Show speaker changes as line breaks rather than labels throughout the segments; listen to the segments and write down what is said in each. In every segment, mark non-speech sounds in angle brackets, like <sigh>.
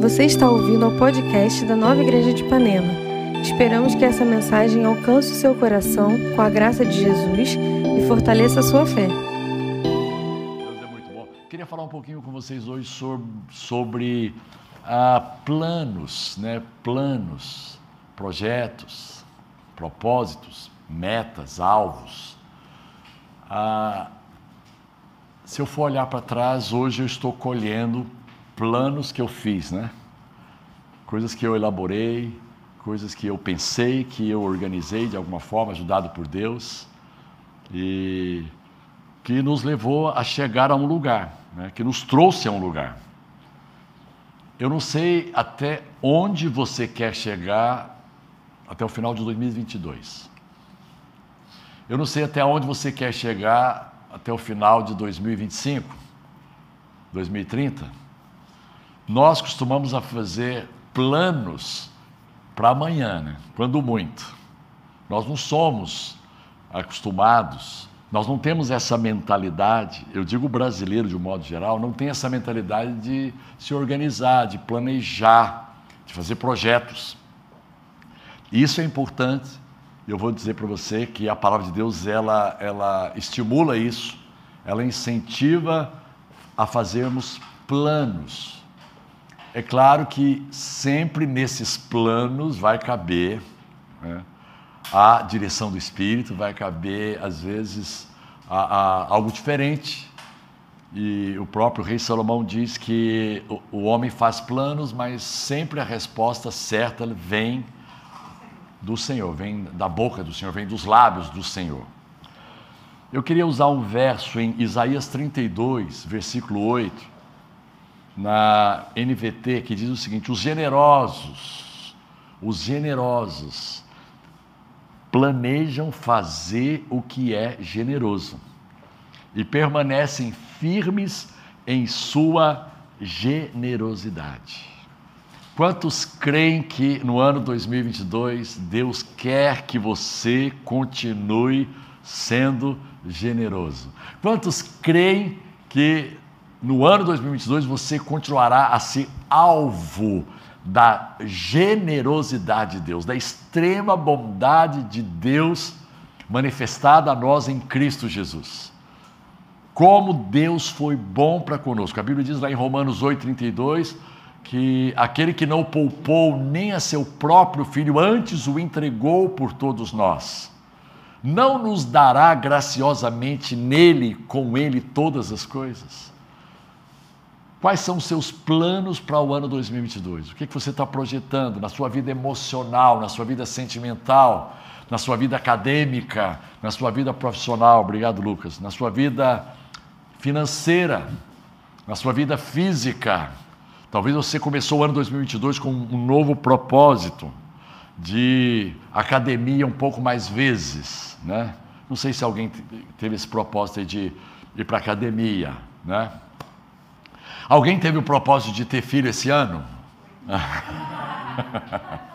Você está ouvindo ao podcast da Nova Igreja de Ipanema. Esperamos que essa mensagem alcance o seu coração com a graça de Jesus e fortaleça a sua fé.
Deus é muito bom. Queria falar um pouquinho com vocês hoje sobre, sobre ah, planos, né? Planos, projetos, propósitos, metas, alvos. Ah, se eu for olhar para trás, hoje eu estou colhendo planos que eu fiz, né? Coisas que eu elaborei, coisas que eu pensei, que eu organizei de alguma forma, ajudado por Deus, e que nos levou a chegar a um lugar, né? que nos trouxe a um lugar. Eu não sei até onde você quer chegar até o final de 2022. Eu não sei até onde você quer chegar até o final de 2025, 2030. Nós costumamos a fazer planos para amanhã, né? quando muito. Nós não somos acostumados, nós não temos essa mentalidade, eu digo brasileiro de um modo geral, não tem essa mentalidade de se organizar, de planejar, de fazer projetos. Isso é importante. Eu vou dizer para você que a palavra de Deus ela, ela estimula isso, ela incentiva a fazermos planos é claro que sempre nesses planos vai caber né, a direção do Espírito, vai caber, às vezes, a, a, algo diferente. E o próprio rei Salomão diz que o, o homem faz planos, mas sempre a resposta certa vem do Senhor, vem da boca do Senhor, vem dos lábios do Senhor. Eu queria usar um verso em Isaías 32, versículo 8 na NVT que diz o seguinte: os generosos, os generosos planejam fazer o que é generoso e permanecem firmes em sua generosidade. Quantos creem que no ano 2022 Deus quer que você continue sendo generoso? Quantos creem que no ano 2022 você continuará a ser alvo da generosidade de Deus, da extrema bondade de Deus manifestada a nós em Cristo Jesus. Como Deus foi bom para conosco. A Bíblia diz lá em Romanos 8:32 que aquele que não poupou nem a seu próprio filho, antes o entregou por todos nós, não nos dará graciosamente nele, com ele, todas as coisas? Quais são os seus planos para o ano 2022? O que, que você está projetando na sua vida emocional, na sua vida sentimental, na sua vida acadêmica, na sua vida profissional? Obrigado, Lucas. Na sua vida financeira, na sua vida física. Talvez você começou o ano 2022 com um novo propósito de academia um pouco mais vezes, né? Não sei se alguém teve esse propósito de ir para academia, né? Alguém teve o propósito de ter filho esse ano? <laughs>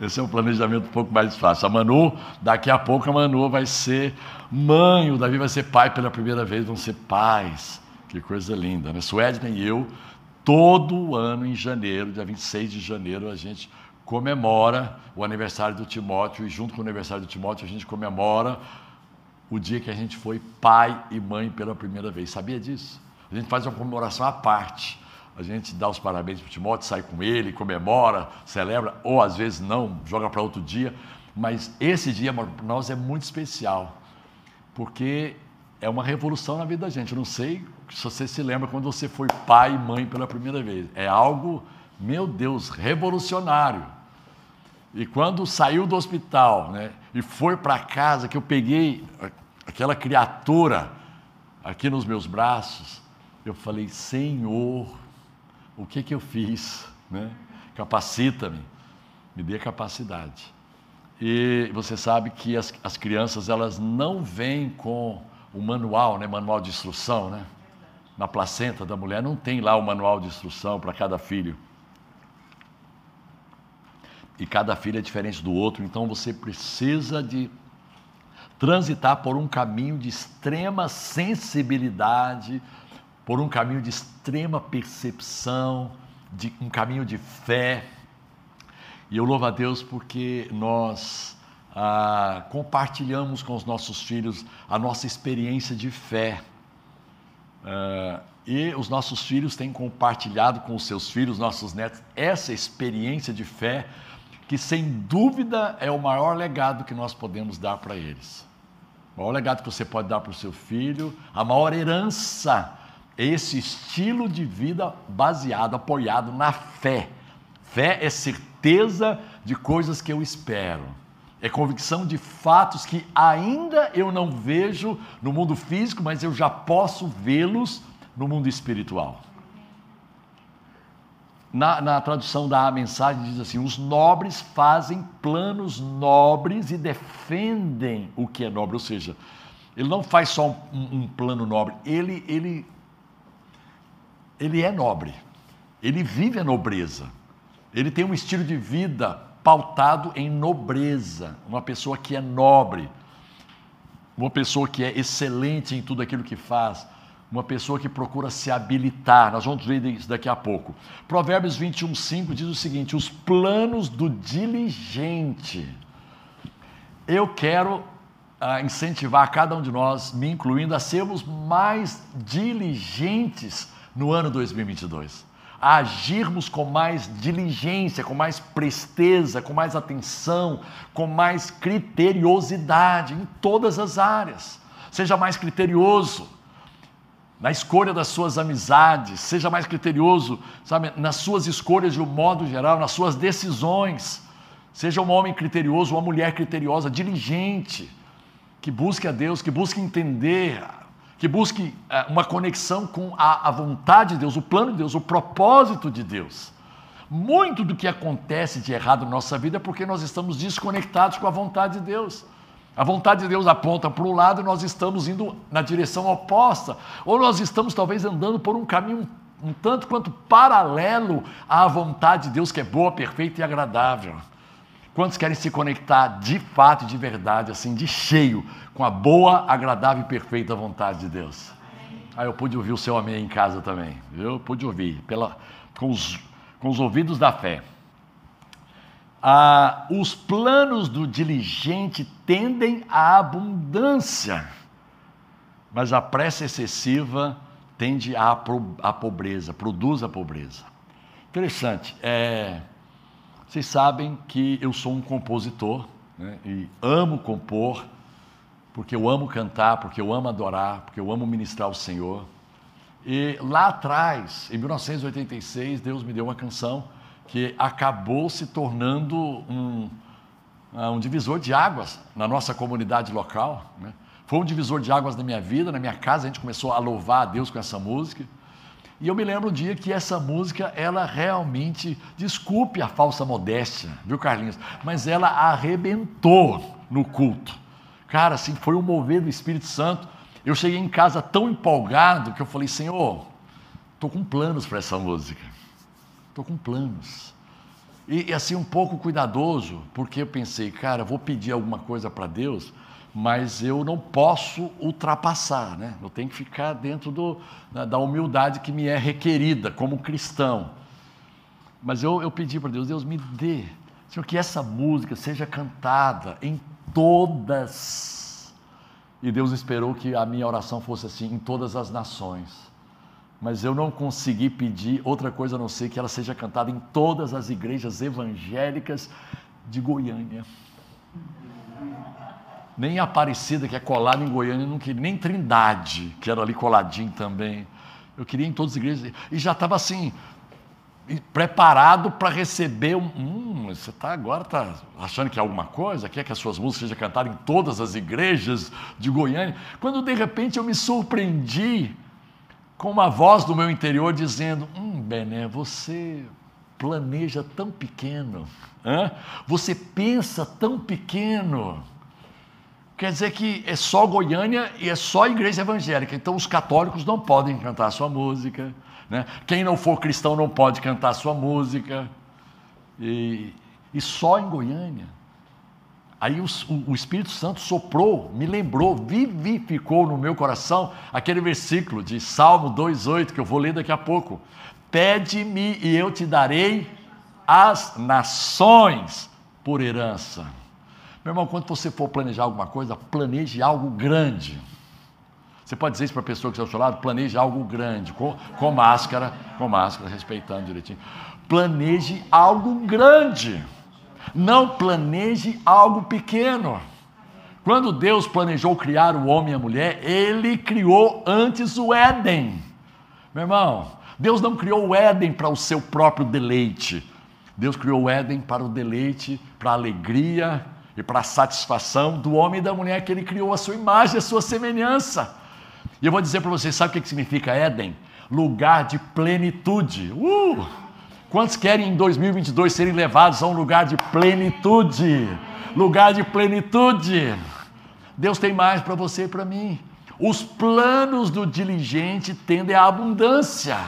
Esse é um planejamento um pouco mais fácil. A Manu, daqui a pouco a Manu vai ser mãe, o Davi vai ser pai pela primeira vez, vão ser pais. Que coisa linda, né? Suedna e eu, todo ano em janeiro, dia 26 de janeiro, a gente comemora o aniversário do Timóteo e junto com o aniversário do Timóteo a gente comemora o dia que a gente foi pai e mãe pela primeira vez. Sabia disso? A gente faz uma comemoração à parte. A gente dá os parabéns para o Timóteo, sai com ele, comemora, celebra, ou às vezes não, joga para outro dia. Mas esse dia para nós é muito especial, porque é uma revolução na vida da gente. Eu não sei se você se lembra quando você foi pai e mãe pela primeira vez. É algo, meu Deus, revolucionário. E quando saiu do hospital né, e foi para casa, que eu peguei aquela criatura aqui nos meus braços, eu falei, Senhor, o que que eu fiz? Né? Capacita-me, me dê capacidade. E você sabe que as, as crianças, elas não vêm com o manual, né? manual de instrução, né? Na placenta da mulher não tem lá o manual de instrução para cada filho. E cada filho é diferente do outro, então você precisa de transitar por um caminho de extrema sensibilidade, por um caminho de extrema percepção, de um caminho de fé. E eu louvo a Deus porque nós ah, compartilhamos com os nossos filhos a nossa experiência de fé. Ah, e os nossos filhos têm compartilhado com os seus filhos, nossos netos, essa experiência de fé, que sem dúvida é o maior legado que nós podemos dar para eles. O maior legado que você pode dar para o seu filho, a maior herança esse estilo de vida baseado, apoiado na fé. Fé é certeza de coisas que eu espero. É convicção de fatos que ainda eu não vejo no mundo físico, mas eu já posso vê-los no mundo espiritual. Na, na, tradução da mensagem diz assim: os nobres fazem planos nobres e defendem o que é nobre. Ou seja, ele não faz só um, um plano nobre, ele, ele, ele é nobre, ele vive a nobreza, ele tem um estilo de vida pautado em nobreza, uma pessoa que é nobre, uma pessoa que é excelente em tudo aquilo que faz uma pessoa que procura se habilitar. Nós vamos ver isso daqui a pouco. Provérbios 21, 5 diz o seguinte: os planos do diligente. Eu quero ah, incentivar cada um de nós, me incluindo, a sermos mais diligentes no ano 2022. A agirmos com mais diligência, com mais presteza, com mais atenção, com mais criteriosidade em todas as áreas. Seja mais criterioso na escolha das suas amizades, seja mais criterioso, sabe, nas suas escolhas de um modo geral, nas suas decisões. Seja um homem criterioso, uma mulher criteriosa, diligente, que busque a Deus, que busque entender, que busque é, uma conexão com a, a vontade de Deus, o plano de Deus, o propósito de Deus. Muito do que acontece de errado na nossa vida é porque nós estamos desconectados com a vontade de Deus. A vontade de Deus aponta para um lado e nós estamos indo na direção oposta, ou nós estamos talvez andando por um caminho um tanto quanto paralelo à vontade de Deus que é boa, perfeita e agradável. Quantos querem se conectar de fato de verdade, assim, de cheio, com a boa, agradável e perfeita vontade de Deus? Ah, eu pude ouvir o seu amém em casa também, eu pude ouvir, pela, com, os, com os ouvidos da fé. Ah, os planos do diligente tendem à abundância, mas a pressa excessiva tende à, à pobreza, produz a pobreza. Interessante. É, vocês sabem que eu sou um compositor né, e amo compor, porque eu amo cantar, porque eu amo adorar, porque eu amo ministrar o Senhor. E lá atrás, em 1986, Deus me deu uma canção que acabou se tornando um, ah, um divisor de águas na nossa comunidade local. Né? Foi um divisor de águas na minha vida, na minha casa, a gente começou a louvar a Deus com essa música. E eu me lembro um dia que essa música, ela realmente, desculpe a falsa modéstia, viu Carlinhos? Mas ela arrebentou no culto. Cara, assim, foi um mover do Espírito Santo. Eu cheguei em casa tão empolgado que eu falei, Senhor, estou com planos para essa música. Estou com planos. E, e, assim, um pouco cuidadoso, porque eu pensei, cara, vou pedir alguma coisa para Deus, mas eu não posso ultrapassar, né? Eu tenho que ficar dentro do, da humildade que me é requerida como cristão. Mas eu, eu pedi para Deus, Deus me dê, Senhor, que essa música seja cantada em todas. E Deus esperou que a minha oração fosse assim, em todas as nações mas eu não consegui pedir outra coisa a não ser que ela seja cantada em todas as igrejas evangélicas de Goiânia. Nem Aparecida, que é colada em Goiânia, não queria, nem Trindade, que era ali coladinho também. Eu queria em todas as igrejas. E já estava assim, preparado para receber um. Hum, você está agora tá achando que é alguma coisa? Quer que as suas músicas sejam cantadas em todas as igrejas de Goiânia? Quando de repente eu me surpreendi com uma voz do meu interior dizendo: Hum, Bené, você planeja tão pequeno, hein? você pensa tão pequeno. Quer dizer que é só Goiânia e é só igreja evangélica, então os católicos não podem cantar sua música, né? quem não for cristão não pode cantar sua música, e, e só em Goiânia. Aí o, o, Espírito Santo soprou, me lembrou, vivificou no meu coração aquele versículo de Salmo 2,8 que eu vou ler daqui a pouco. Pede-me e eu te darei as nações por herança. Meu irmão, quando você for planejar alguma coisa, planeje algo grande. Você pode dizer isso para a pessoa que está ao seu lado, planeje algo grande, com, com máscara, com máscara, respeitando direitinho. Planeje algo grande. Não planeje algo pequeno. Quando Deus planejou criar o homem e a mulher, ele criou antes o Éden. Meu irmão, Deus não criou o Éden para o seu próprio deleite. Deus criou o Éden para o deleite, para a alegria e para a satisfação do homem e da mulher que ele criou a sua imagem, a sua semelhança. E eu vou dizer para vocês, sabe o que significa Éden? Lugar de plenitude. Uh! Quantos querem em 2022 serem levados a um lugar de plenitude? Lugar de plenitude. Deus tem mais para você e para mim. Os planos do diligente tendem à abundância.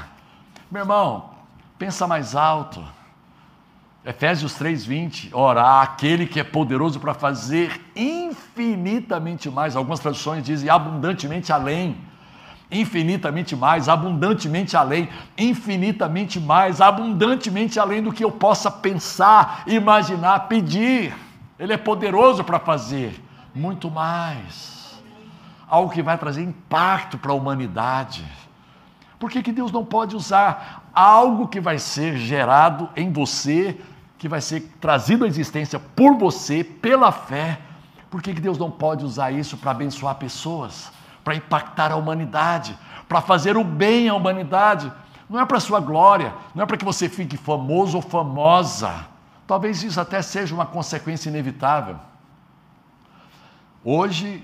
Meu irmão, pensa mais alto. Efésios 3:20, ora, aquele que é poderoso para fazer infinitamente mais, algumas traduções dizem abundantemente além. Infinitamente mais, abundantemente além, infinitamente mais, abundantemente além do que eu possa pensar, imaginar, pedir. Ele é poderoso para fazer muito mais. Algo que vai trazer impacto para a humanidade. Por que, que Deus não pode usar algo que vai ser gerado em você, que vai ser trazido à existência por você, pela fé? Por que, que Deus não pode usar isso para abençoar pessoas, para impactar a humanidade, para fazer o bem à humanidade? Não é para sua glória, não é para que você fique famoso ou famosa. Talvez isso até seja uma consequência inevitável. Hoje,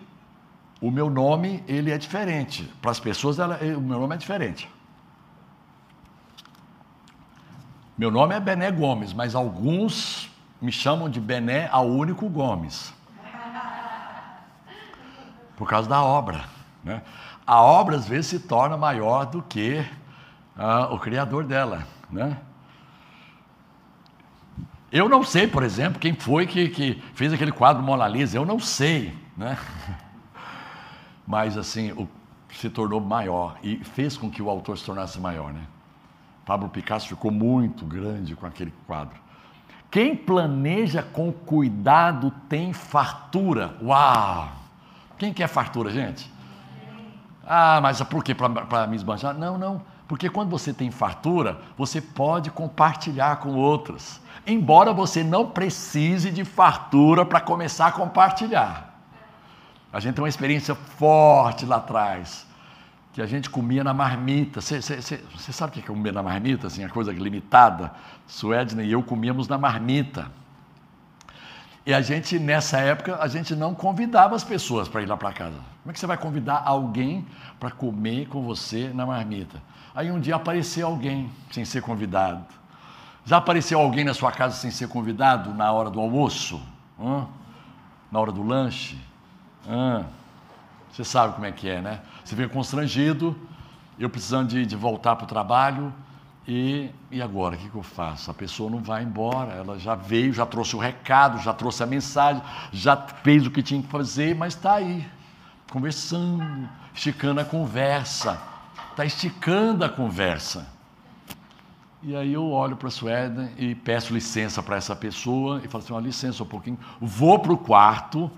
o meu nome ele é diferente. Para as pessoas, ela, o meu nome é diferente. Meu nome é Bené Gomes, mas alguns me chamam de Bené ao único Gomes. Por causa da obra. Né? A obra às vezes se torna maior do que ah, o criador dela. Né? Eu não sei, por exemplo, quem foi que, que fez aquele quadro Mona Lisa. Eu não sei né? <laughs> Mas assim, o, se tornou maior e fez com que o autor se tornasse maior, né? Pablo Picasso ficou muito grande com aquele quadro. Quem planeja com cuidado tem fartura. Uau! Quem quer fartura, gente? Ah, mas por quê? Para me esbanjar? Não, não. Porque quando você tem fartura, você pode compartilhar com outros. Embora você não precise de fartura para começar a compartilhar. A gente tem uma experiência forte lá atrás, que a gente comia na marmita. Você sabe o que é comer na marmita? Assim, a coisa limitada. Suedna e eu comíamos na marmita. E a gente, nessa época, a gente não convidava as pessoas para ir lá para casa. Como é que você vai convidar alguém para comer com você na marmita? Aí um dia apareceu alguém sem ser convidado. Já apareceu alguém na sua casa sem ser convidado na hora do almoço? Na hora do lanche? Você sabe como é que é, né? Você fica constrangido, eu precisando de, de voltar para o trabalho, e, e agora, o que, que eu faço? A pessoa não vai embora, ela já veio, já trouxe o recado, já trouxe a mensagem, já fez o que tinha que fazer, mas está aí, conversando, esticando a conversa, está esticando a conversa. E aí eu olho para a Suéden e peço licença para essa pessoa e falo assim, uma licença um pouquinho, vou para o quarto,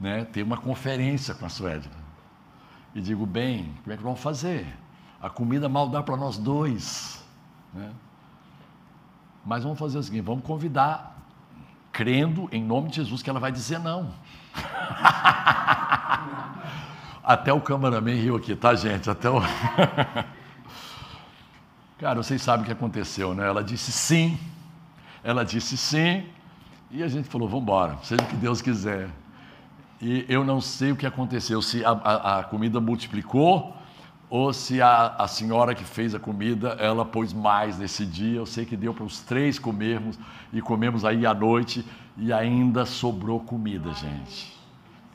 né, ter uma conferência com a Suédia. E digo, bem, como é que vamos fazer? A comida mal dá para nós dois. Né? Mas vamos fazer o seguinte: vamos convidar, crendo em nome de Jesus, que ela vai dizer não. <laughs> Até o cameraman riu aqui, tá, gente? Até o. <laughs> Cara, vocês sabem o que aconteceu, né? Ela disse sim, ela disse sim, e a gente falou: vamos embora, seja o que Deus quiser. E eu não sei o que aconteceu, se a, a, a comida multiplicou ou se a, a, senhora que fez a comida, ela pôs mais nesse dia. Eu sei que deu para os três comermos e comemos aí à noite e ainda sobrou comida, gente.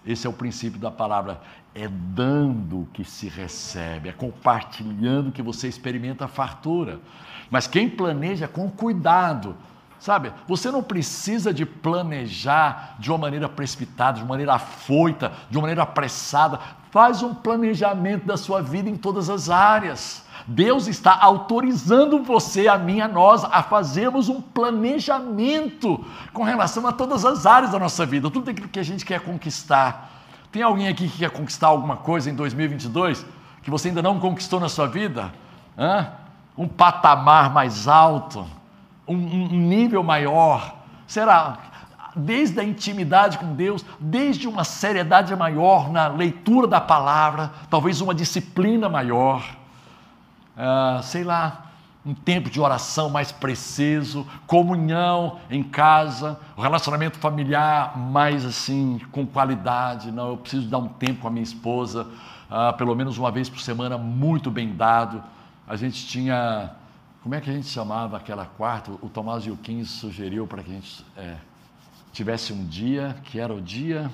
Esse é o princípio da palavra. É dando que se recebe, é compartilhando que você experimenta a fartura. Mas quem planeja com cuidado, Sabe, você não precisa de planejar de uma maneira precipitada, de uma maneira afoita, de uma maneira apressada. Faz um planejamento da sua vida em todas as áreas. Deus está autorizando você, a mim, a nós, a fazermos um planejamento com relação a todas as áreas da nossa vida, tudo aquilo que a gente quer conquistar. Tem alguém aqui que quer conquistar alguma coisa em 2022 que você ainda não conquistou na sua vida? Hã? Um patamar mais alto, um, um nível maior. Será? desde a intimidade com Deus, desde uma seriedade maior na leitura da palavra, talvez uma disciplina maior, uh, sei lá, um tempo de oração mais preciso, comunhão em casa, o relacionamento familiar mais assim, com qualidade. Não, eu preciso dar um tempo com a minha esposa, uh, pelo menos uma vez por semana, muito bem dado. A gente tinha, como é que a gente chamava aquela quarta? O Tomás Gilquim sugeriu para que a gente. É, tivesse um dia que era o dia,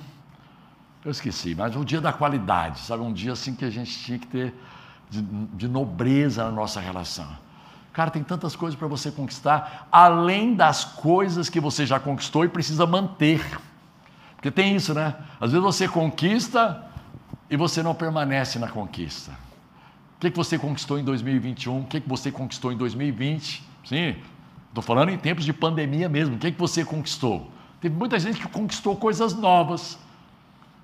eu esqueci, mas um dia da qualidade, sabe? Um dia assim que a gente tinha que ter de, de nobreza na nossa relação. Cara, tem tantas coisas para você conquistar, além das coisas que você já conquistou e precisa manter. Porque tem isso, né? Às vezes você conquista e você não permanece na conquista. Que, que você conquistou em 2021? O que, que você conquistou em 2020? Sim, estou falando em tempos de pandemia mesmo. O que, que você conquistou? Teve muita gente que conquistou coisas novas.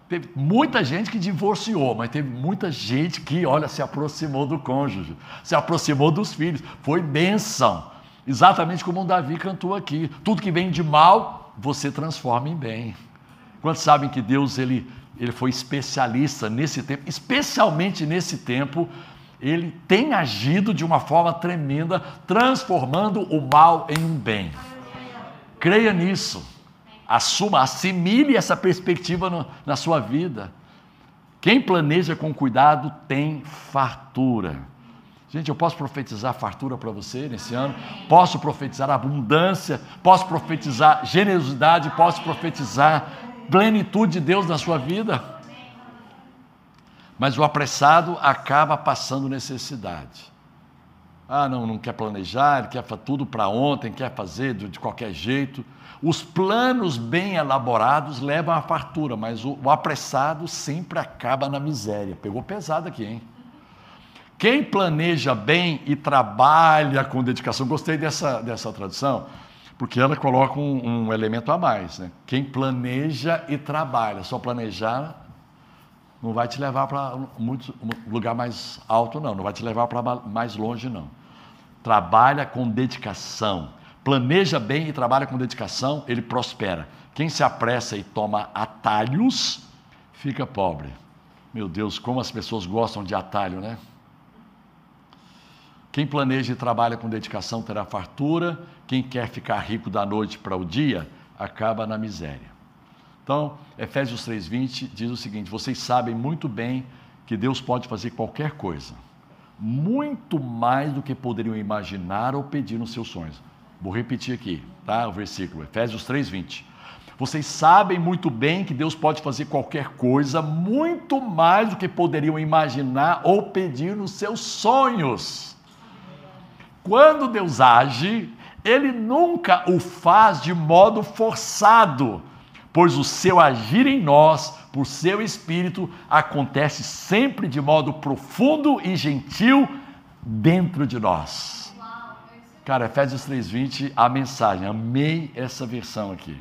Teve muita gente que divorciou, mas teve muita gente que, olha, se aproximou do cônjuge, se aproximou dos filhos. Foi bênção. Exatamente como o Davi cantou aqui. Tudo que vem de mal, você transforma em bem. Quantos sabem que Deus ele, ele foi especialista nesse tempo, especialmente nesse tempo, ele tem agido de uma forma tremenda, transformando o mal em um bem. Creia nisso. Assuma, assimile essa perspectiva no, na sua vida. Quem planeja com cuidado tem fartura. Gente, eu posso profetizar fartura para você nesse ano? Posso profetizar abundância, posso profetizar generosidade, posso profetizar plenitude de Deus na sua vida. Mas o apressado acaba passando necessidade. Ah, não, não quer planejar, quer tudo para ontem, quer fazer de qualquer jeito. Os planos bem elaborados levam à fartura, mas o, o apressado sempre acaba na miséria. Pegou pesado aqui, hein? Quem planeja bem e trabalha com dedicação, gostei dessa, dessa tradução, porque ela coloca um, um elemento a mais. Né? Quem planeja e trabalha, só planejar não vai te levar para um lugar mais alto, não, não vai te levar para mais longe, não. Trabalha com dedicação planeja bem e trabalha com dedicação, ele prospera. Quem se apressa e toma atalhos, fica pobre. Meu Deus, como as pessoas gostam de atalho, né? Quem planeja e trabalha com dedicação terá fartura, quem quer ficar rico da noite para o dia, acaba na miséria. Então, Efésios 3,20 diz o seguinte: vocês sabem muito bem que Deus pode fazer qualquer coisa, muito mais do que poderiam imaginar ou pedir nos seus sonhos. Vou repetir aqui, tá? O versículo, Efésios 3:20. Vocês sabem muito bem que Deus pode fazer qualquer coisa, muito mais do que poderiam imaginar ou pedir nos seus sonhos. Quando Deus age, ele nunca o faz de modo forçado, pois o seu agir em nós, por seu espírito, acontece sempre de modo profundo e gentil dentro de nós. Cara, Efésios 3,20, a mensagem. Amei essa versão aqui.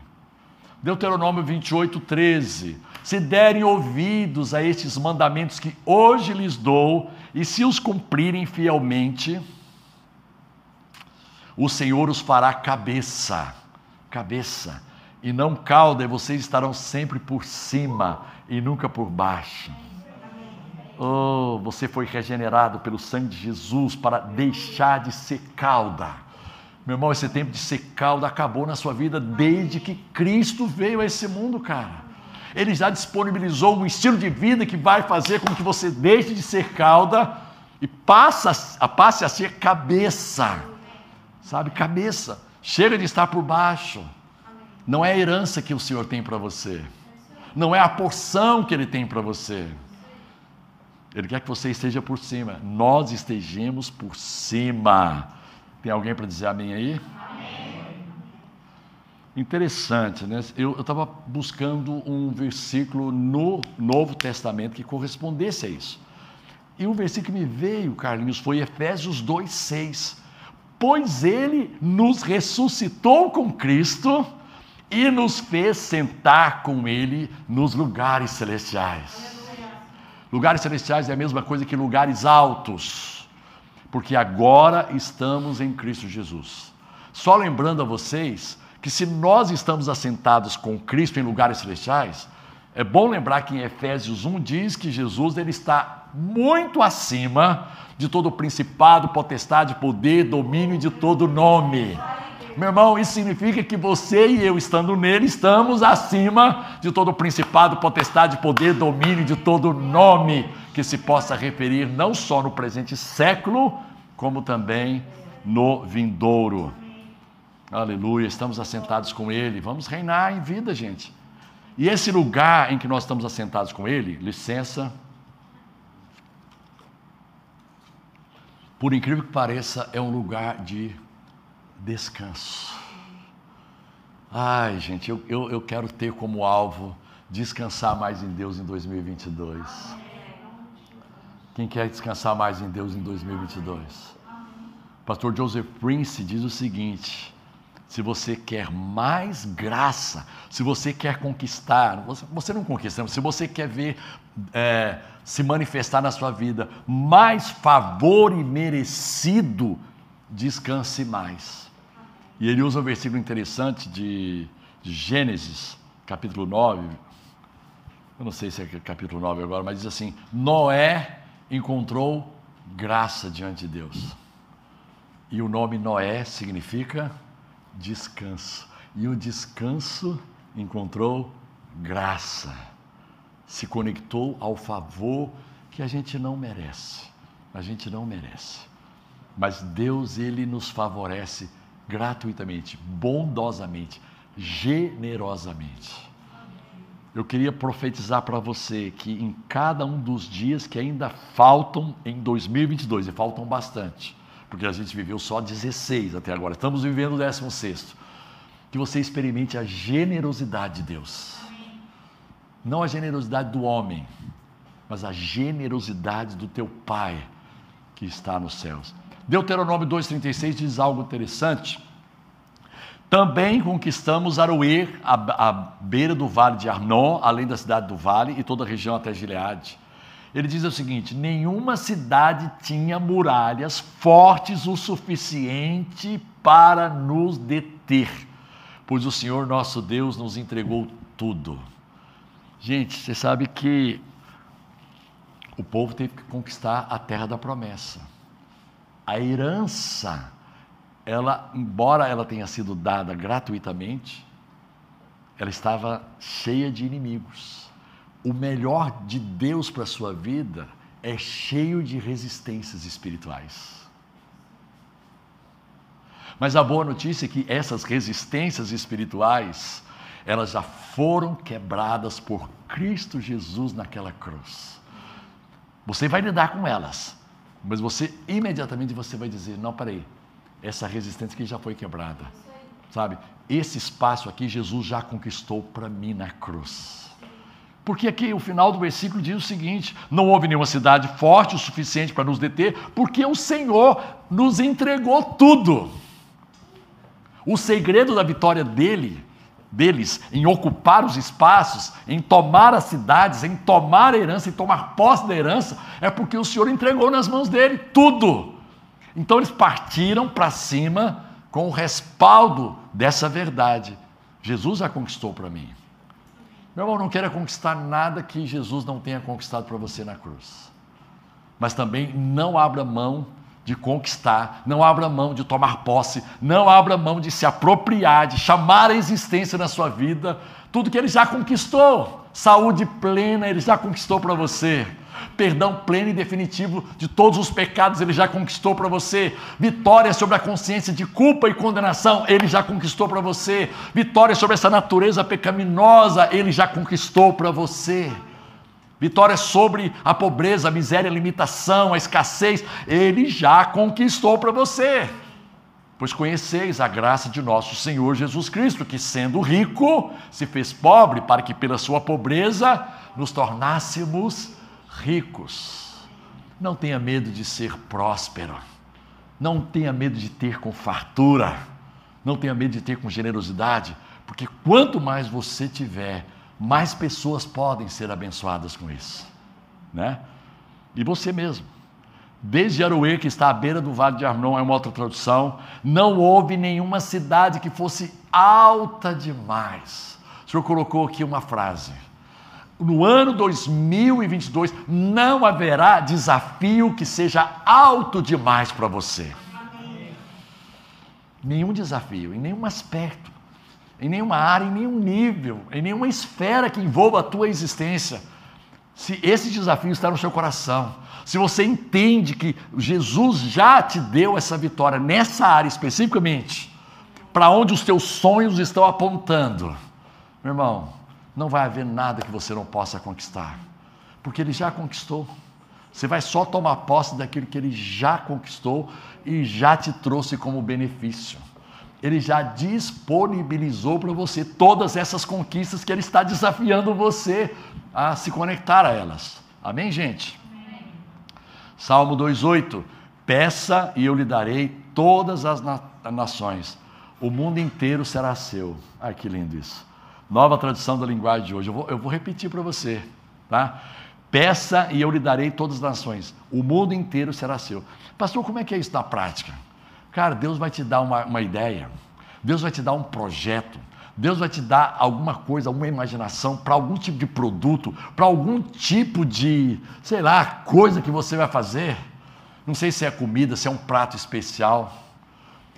Deuteronômio 28, 13. Se derem ouvidos a estes mandamentos que hoje lhes dou, e se os cumprirem fielmente, o Senhor os fará cabeça, cabeça, e não cauda, e vocês estarão sempre por cima e nunca por baixo. Oh, você foi regenerado pelo sangue de Jesus para deixar de ser cauda. Meu irmão, esse tempo de ser cauda acabou na sua vida desde que Cristo veio a esse mundo, cara. Ele já disponibilizou um estilo de vida que vai fazer com que você deixe de ser cauda e passe a, passe a ser cabeça. Sabe, cabeça. Chega de estar por baixo. Não é a herança que o Senhor tem para você. Não é a porção que Ele tem para você. Ele quer que você esteja por cima. Nós estejamos por cima. Tem alguém para dizer amém aí? Amém. Interessante, né? Eu estava buscando um versículo no Novo Testamento que correspondesse a isso. E o versículo que me veio, Carlinhos, foi Efésios 2,6. Pois ele nos ressuscitou com Cristo e nos fez sentar com ele nos lugares celestiais. Lugares celestiais é a mesma coisa que lugares altos, porque agora estamos em Cristo Jesus. Só lembrando a vocês que se nós estamos assentados com Cristo em lugares celestiais, é bom lembrar que em Efésios 1 diz que Jesus ele está muito acima de todo principado, potestade, poder, domínio e de todo nome. Meu irmão, isso significa que você e eu, estando nele, estamos acima de todo principado, potestade, poder, domínio, de todo nome que se possa referir não só no presente século, como também no vindouro. Aleluia, estamos assentados com Ele, vamos reinar em vida, gente. E esse lugar em que nós estamos assentados com Ele, licença, por incrível que pareça, é um lugar de descanso. Ai, gente, eu, eu, eu quero ter como alvo descansar mais em Deus em 2022. Quem quer descansar mais em Deus em 2022? Pastor Joseph Prince diz o seguinte: se você quer mais graça, se você quer conquistar, você não conquista, se você quer ver é, se manifestar na sua vida mais favor e merecido, descanse mais. E ele usa um versículo interessante de, de Gênesis, capítulo 9. Eu não sei se é capítulo 9 agora, mas diz assim: Noé encontrou graça diante de Deus. E o nome Noé significa descanso. E o descanso encontrou graça. Se conectou ao favor que a gente não merece. A gente não merece. Mas Deus, Ele nos favorece gratuitamente, bondosamente, generosamente. Eu queria profetizar para você que em cada um dos dias que ainda faltam em 2022, e faltam bastante, porque a gente viveu só 16 até agora, estamos vivendo o 16. Que você experimente a generosidade de Deus. Não a generosidade do homem, mas a generosidade do teu Pai que está nos céus. Deuteronômio 2,36 diz algo interessante. Também conquistamos Aroer, a, a beira do vale de Arnon, além da cidade do vale e toda a região até Gileade. Ele diz o seguinte: nenhuma cidade tinha muralhas fortes o suficiente para nos deter, pois o Senhor nosso Deus nos entregou tudo. Gente, você sabe que o povo teve que conquistar a terra da promessa. A herança, ela, embora ela tenha sido dada gratuitamente, ela estava cheia de inimigos o melhor de Deus para a sua vida é cheio de resistências espirituais. Mas a boa notícia é que essas resistências espirituais, elas já foram quebradas por Cristo Jesus naquela cruz. Você vai lidar com elas, mas você imediatamente você vai dizer: "Não, peraí. Essa resistência aqui já foi quebrada". Sabe? Esse espaço aqui Jesus já conquistou para mim na cruz. Porque aqui o final do versículo diz o seguinte: não houve nenhuma cidade forte o suficiente para nos deter, porque o Senhor nos entregou tudo. O segredo da vitória dele, deles, em ocupar os espaços, em tomar as cidades, em tomar a herança, em tomar posse da herança, é porque o Senhor entregou nas mãos dele tudo. Então eles partiram para cima com o respaldo dessa verdade. Jesus a conquistou para mim. Meu irmão, não queira conquistar nada que Jesus não tenha conquistado para você na cruz. Mas também não abra mão de conquistar, não abra mão de tomar posse, não abra mão de se apropriar, de chamar a existência na sua vida tudo que ele já conquistou. Saúde plena, ele já conquistou para você perdão pleno e definitivo de todos os pecados, ele já conquistou para você. Vitória sobre a consciência de culpa e condenação, ele já conquistou para você. Vitória sobre essa natureza pecaminosa, ele já conquistou para você. Vitória sobre a pobreza, a miséria, a limitação, a escassez, ele já conquistou para você. Pois conheceis a graça de nosso Senhor Jesus Cristo, que sendo rico, se fez pobre, para que pela sua pobreza nos tornássemos ricos. Não tenha medo de ser próspero. Não tenha medo de ter com fartura. Não tenha medo de ter com generosidade, porque quanto mais você tiver, mais pessoas podem ser abençoadas com isso, né? E você mesmo. Desde Aroê, que está à beira do Vale de Arnon, é uma outra tradução, não houve nenhuma cidade que fosse alta demais. O senhor colocou aqui uma frase. No ano 2022 não haverá desafio que seja alto demais para você. Nenhum desafio, em nenhum aspecto, em nenhuma área, em nenhum nível, em nenhuma esfera que envolva a tua existência. Se esse desafio está no seu coração, se você entende que Jesus já te deu essa vitória nessa área especificamente, para onde os teus sonhos estão apontando, meu irmão, não vai haver nada que você não possa conquistar, porque Ele já conquistou. Você vai só tomar posse daquilo que Ele já conquistou e já te trouxe como benefício. Ele já disponibilizou para você todas essas conquistas que Ele está desafiando você a se conectar a elas. Amém, gente? Amém. Salmo 2,8: Peça e eu lhe darei todas as na nações, o mundo inteiro será seu. Ai, que lindo isso. Nova tradução da linguagem de hoje. Eu vou, eu vou repetir para você, tá? Peça e eu lhe darei todas as nações, o mundo inteiro será seu. Pastor, como é que é isso na prática? Cara, Deus vai te dar uma, uma ideia, Deus vai te dar um projeto, Deus vai te dar alguma coisa, alguma imaginação para algum tipo de produto, para algum tipo de, sei lá, coisa que você vai fazer. Não sei se é comida, se é um prato especial.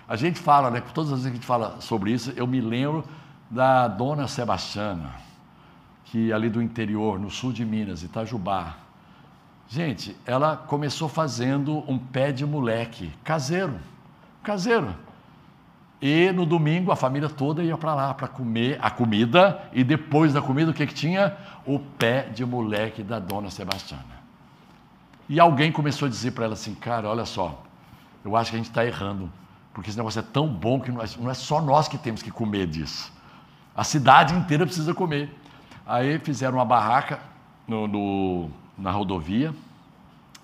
A gente fala, né? Todas as vezes que a gente fala sobre isso, eu me lembro da dona Sebastiana, que é ali do interior, no sul de Minas, Itajubá. Gente, ela começou fazendo um pé de moleque caseiro caseiro. E no domingo a família toda ia para lá para comer a comida e depois da comida o que, que tinha? O pé de moleque da dona Sebastiana. E alguém começou a dizer para ela assim, cara, olha só, eu acho que a gente está errando, porque esse negócio é tão bom que não é, não é só nós que temos que comer disso. A cidade inteira precisa comer. Aí fizeram uma barraca no, no, na rodovia,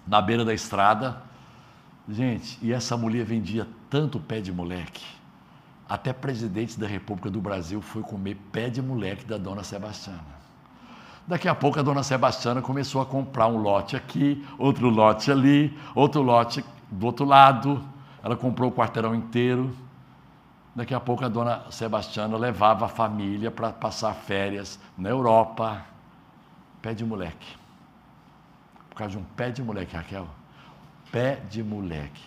na beira da estrada. Gente, e essa mulher vendia tanto pé de moleque. Até presidente da República do Brasil foi comer pé de moleque da dona Sebastiana. Daqui a pouco a dona Sebastiana começou a comprar um lote aqui, outro lote ali, outro lote do outro lado. Ela comprou o quarteirão inteiro. Daqui a pouco a dona Sebastiana levava a família para passar férias na Europa. Pé de moleque. Por causa de um pé de moleque, Raquel. Pé de moleque.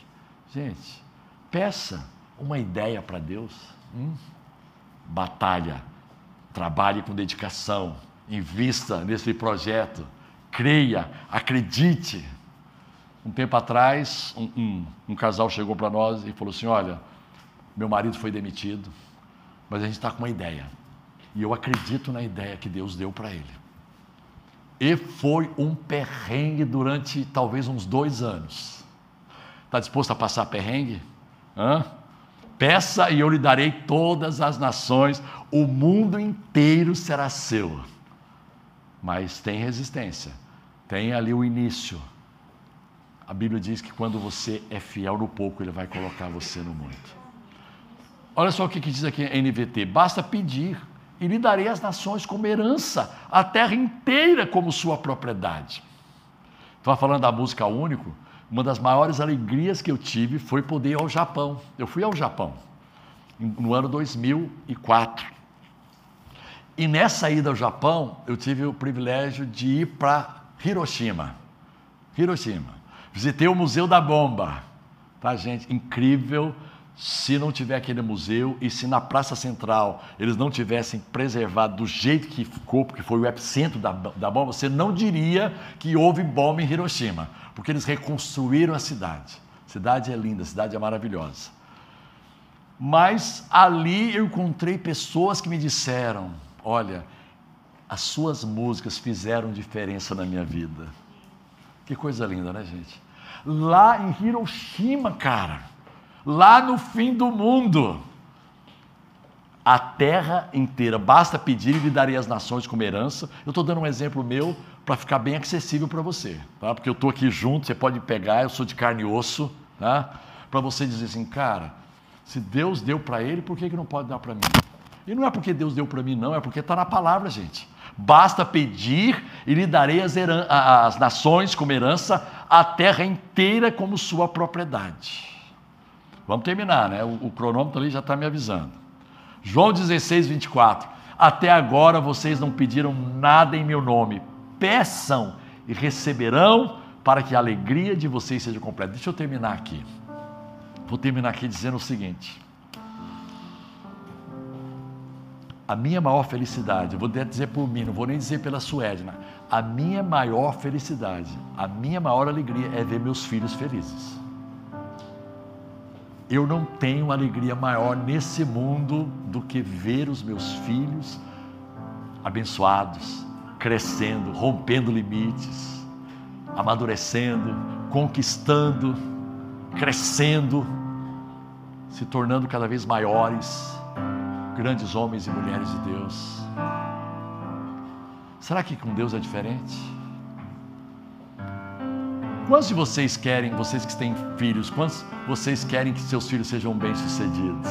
Gente, Peça uma ideia para Deus. Hum? Batalha, trabalhe com dedicação, invista nesse projeto, creia, acredite. Um tempo atrás, um, um, um casal chegou para nós e falou assim: Olha, meu marido foi demitido, mas a gente está com uma ideia. E eu acredito na ideia que Deus deu para ele. E foi um perrengue durante talvez uns dois anos. Está disposto a passar perrengue? Hã? Peça e eu lhe darei todas as nações, o mundo inteiro será seu. Mas tem resistência, tem ali o início. A Bíblia diz que quando você é fiel no pouco, Ele vai colocar você no muito. Olha só o que, diz aqui a NVT: basta pedir, e lhe darei as nações como herança, a terra inteira como sua propriedade. Estava falando da música único, uma das maiores alegrias que eu tive foi poder ir ao Japão. Eu fui ao Japão no ano 2004. E nessa ida ao Japão, eu tive o privilégio de ir para Hiroshima. Hiroshima. Visitei o Museu da Bomba. Tá, gente? Incrível. Se não tiver aquele museu e se na Praça Central eles não tivessem preservado do jeito que ficou, porque foi o epicentro da, da bomba, você não diria que houve bomba em Hiroshima porque eles reconstruíram a cidade. A cidade é linda, a cidade é maravilhosa. Mas ali eu encontrei pessoas que me disseram: olha, as suas músicas fizeram diferença na minha vida. Que coisa linda, né, gente? Lá em Hiroshima, cara, lá no fim do mundo, a terra inteira. Basta pedir e lhe darei as nações como herança. Eu estou dando um exemplo meu para ficar bem acessível para você, tá? porque eu estou aqui junto, você pode pegar, eu sou de carne e osso, tá? para você dizer assim, cara, se Deus deu para ele, por que, que não pode dar para mim? E não é porque Deus deu para mim, não, é porque está na palavra, gente. Basta pedir e lhe darei as, as nações como herança, a terra inteira como sua propriedade. Vamos terminar, né? O, o cronômetro ali já está me avisando. João 16, 24. Até agora vocês não pediram nada em meu nome. Peçam e receberão para que a alegria de vocês seja completa. Deixa eu terminar aqui. Vou terminar aqui dizendo o seguinte. A minha maior felicidade, eu vou dizer por mim, não vou nem dizer pela Suedna. A minha maior felicidade, a minha maior alegria é ver meus filhos felizes. Eu não tenho alegria maior nesse mundo do que ver os meus filhos abençoados, crescendo, rompendo limites, amadurecendo, conquistando, crescendo, se tornando cada vez maiores, grandes homens e mulheres de Deus. Será que com Deus é diferente? Quantos de vocês querem, vocês que têm filhos, quantos vocês querem que seus filhos sejam bem-sucedidos?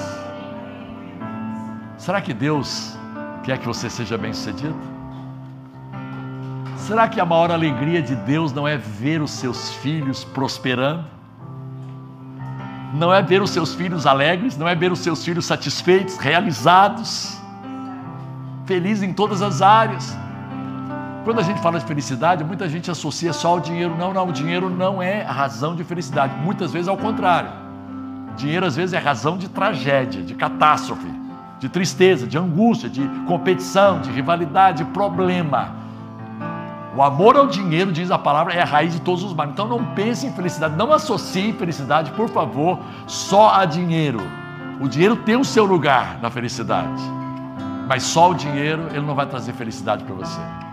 Será que Deus quer que você seja bem-sucedido? Será que a maior alegria de Deus não é ver os seus filhos prosperando? Não é ver os seus filhos alegres, não é ver os seus filhos satisfeitos, realizados, felizes em todas as áreas? Quando a gente fala de felicidade, muita gente associa só ao dinheiro. Não, não, o dinheiro não é a razão de felicidade. Muitas vezes ao contrário. Dinheiro às vezes é razão de tragédia, de catástrofe, de tristeza, de angústia, de competição, de rivalidade, de problema. O amor ao dinheiro, diz a palavra, é a raiz de todos os males. Então não pense em felicidade, não associe felicidade, por favor, só a dinheiro. O dinheiro tem o seu lugar na felicidade, mas só o dinheiro ele não vai trazer felicidade para você.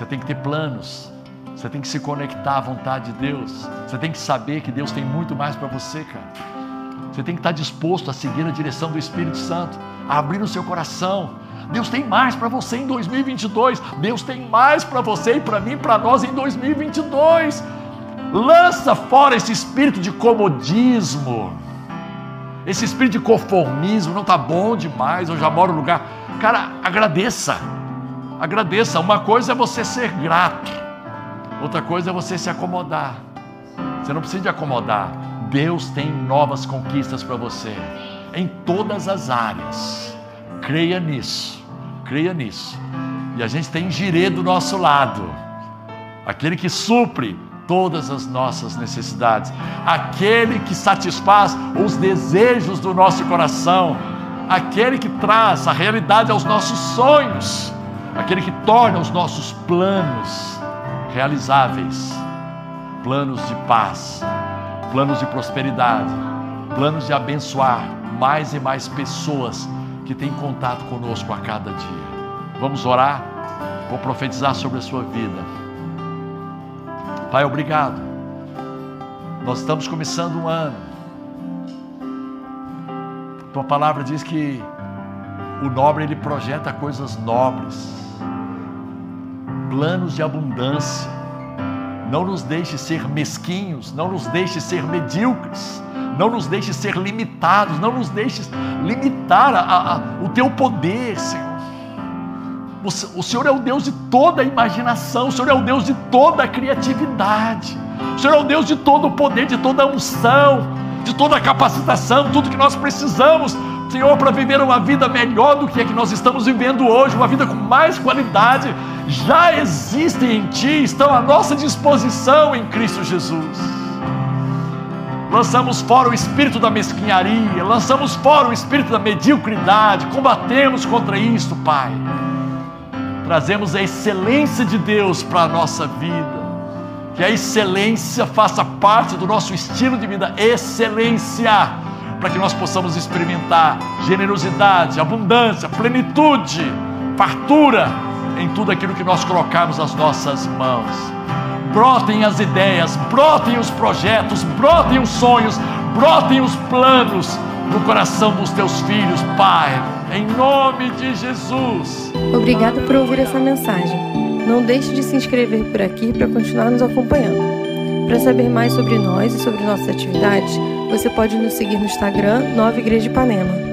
Você tem que ter planos. Você tem que se conectar à vontade de Deus. Você tem que saber que Deus tem muito mais para você, cara. Você tem que estar disposto a seguir a direção do Espírito Santo, a abrir o seu coração. Deus tem mais para você em 2022. Deus tem mais para você e para mim, para nós em 2022. Lança fora esse espírito de comodismo. Esse espírito de conformismo, não está bom demais, eu já moro no lugar. Cara, agradeça. Agradeça. Uma coisa é você ser grato, outra coisa é você se acomodar. Você não precisa de acomodar. Deus tem novas conquistas para você em todas as áreas. Creia nisso. Creia nisso. E a gente tem Jirê do nosso lado. Aquele que supre todas as nossas necessidades, aquele que satisfaz os desejos do nosso coração, aquele que traz a realidade aos nossos sonhos aquele que torna os nossos planos realizáveis planos de paz, planos de prosperidade, planos de abençoar mais e mais pessoas que têm contato conosco a cada dia. Vamos orar? Vou profetizar sobre a sua vida. Pai, obrigado. Nós estamos começando um ano. Tua palavra diz que o nobre ele projeta coisas nobres planos de abundância. Não nos deixe ser mesquinhos, não nos deixe ser medíocres, não nos deixe ser limitados, não nos deixe limitar a, a, o teu poder, Senhor. O, Senhor é o Deus de toda a imaginação, o Senhor é o Deus de toda a criatividade, o Senhor é o Deus de todo o poder, de toda a unção, de toda a capacitação, tudo que nós precisamos Senhor, para viver uma vida melhor do que a que nós estamos vivendo hoje, uma vida com mais qualidade, já existem em Ti, estão à nossa disposição em Cristo Jesus. Lançamos fora o espírito da mesquinharia, lançamos fora o espírito da mediocridade, combatemos contra isto, Pai. Trazemos a excelência de Deus para a nossa vida, que a excelência faça parte do nosso estilo de vida, excelência para que nós possamos experimentar generosidade, abundância, plenitude, fartura em tudo aquilo que nós colocamos nas nossas mãos. Brotem as ideias, brotem os projetos, brotem os sonhos, brotem os planos no coração dos teus filhos, Pai, em nome de Jesus.
Obrigado por ouvir essa mensagem. Não deixe de se inscrever por aqui para continuar nos acompanhando. Para saber mais sobre nós e sobre nossas atividades, você pode nos seguir no Instagram Nova Igreja de Ipanema.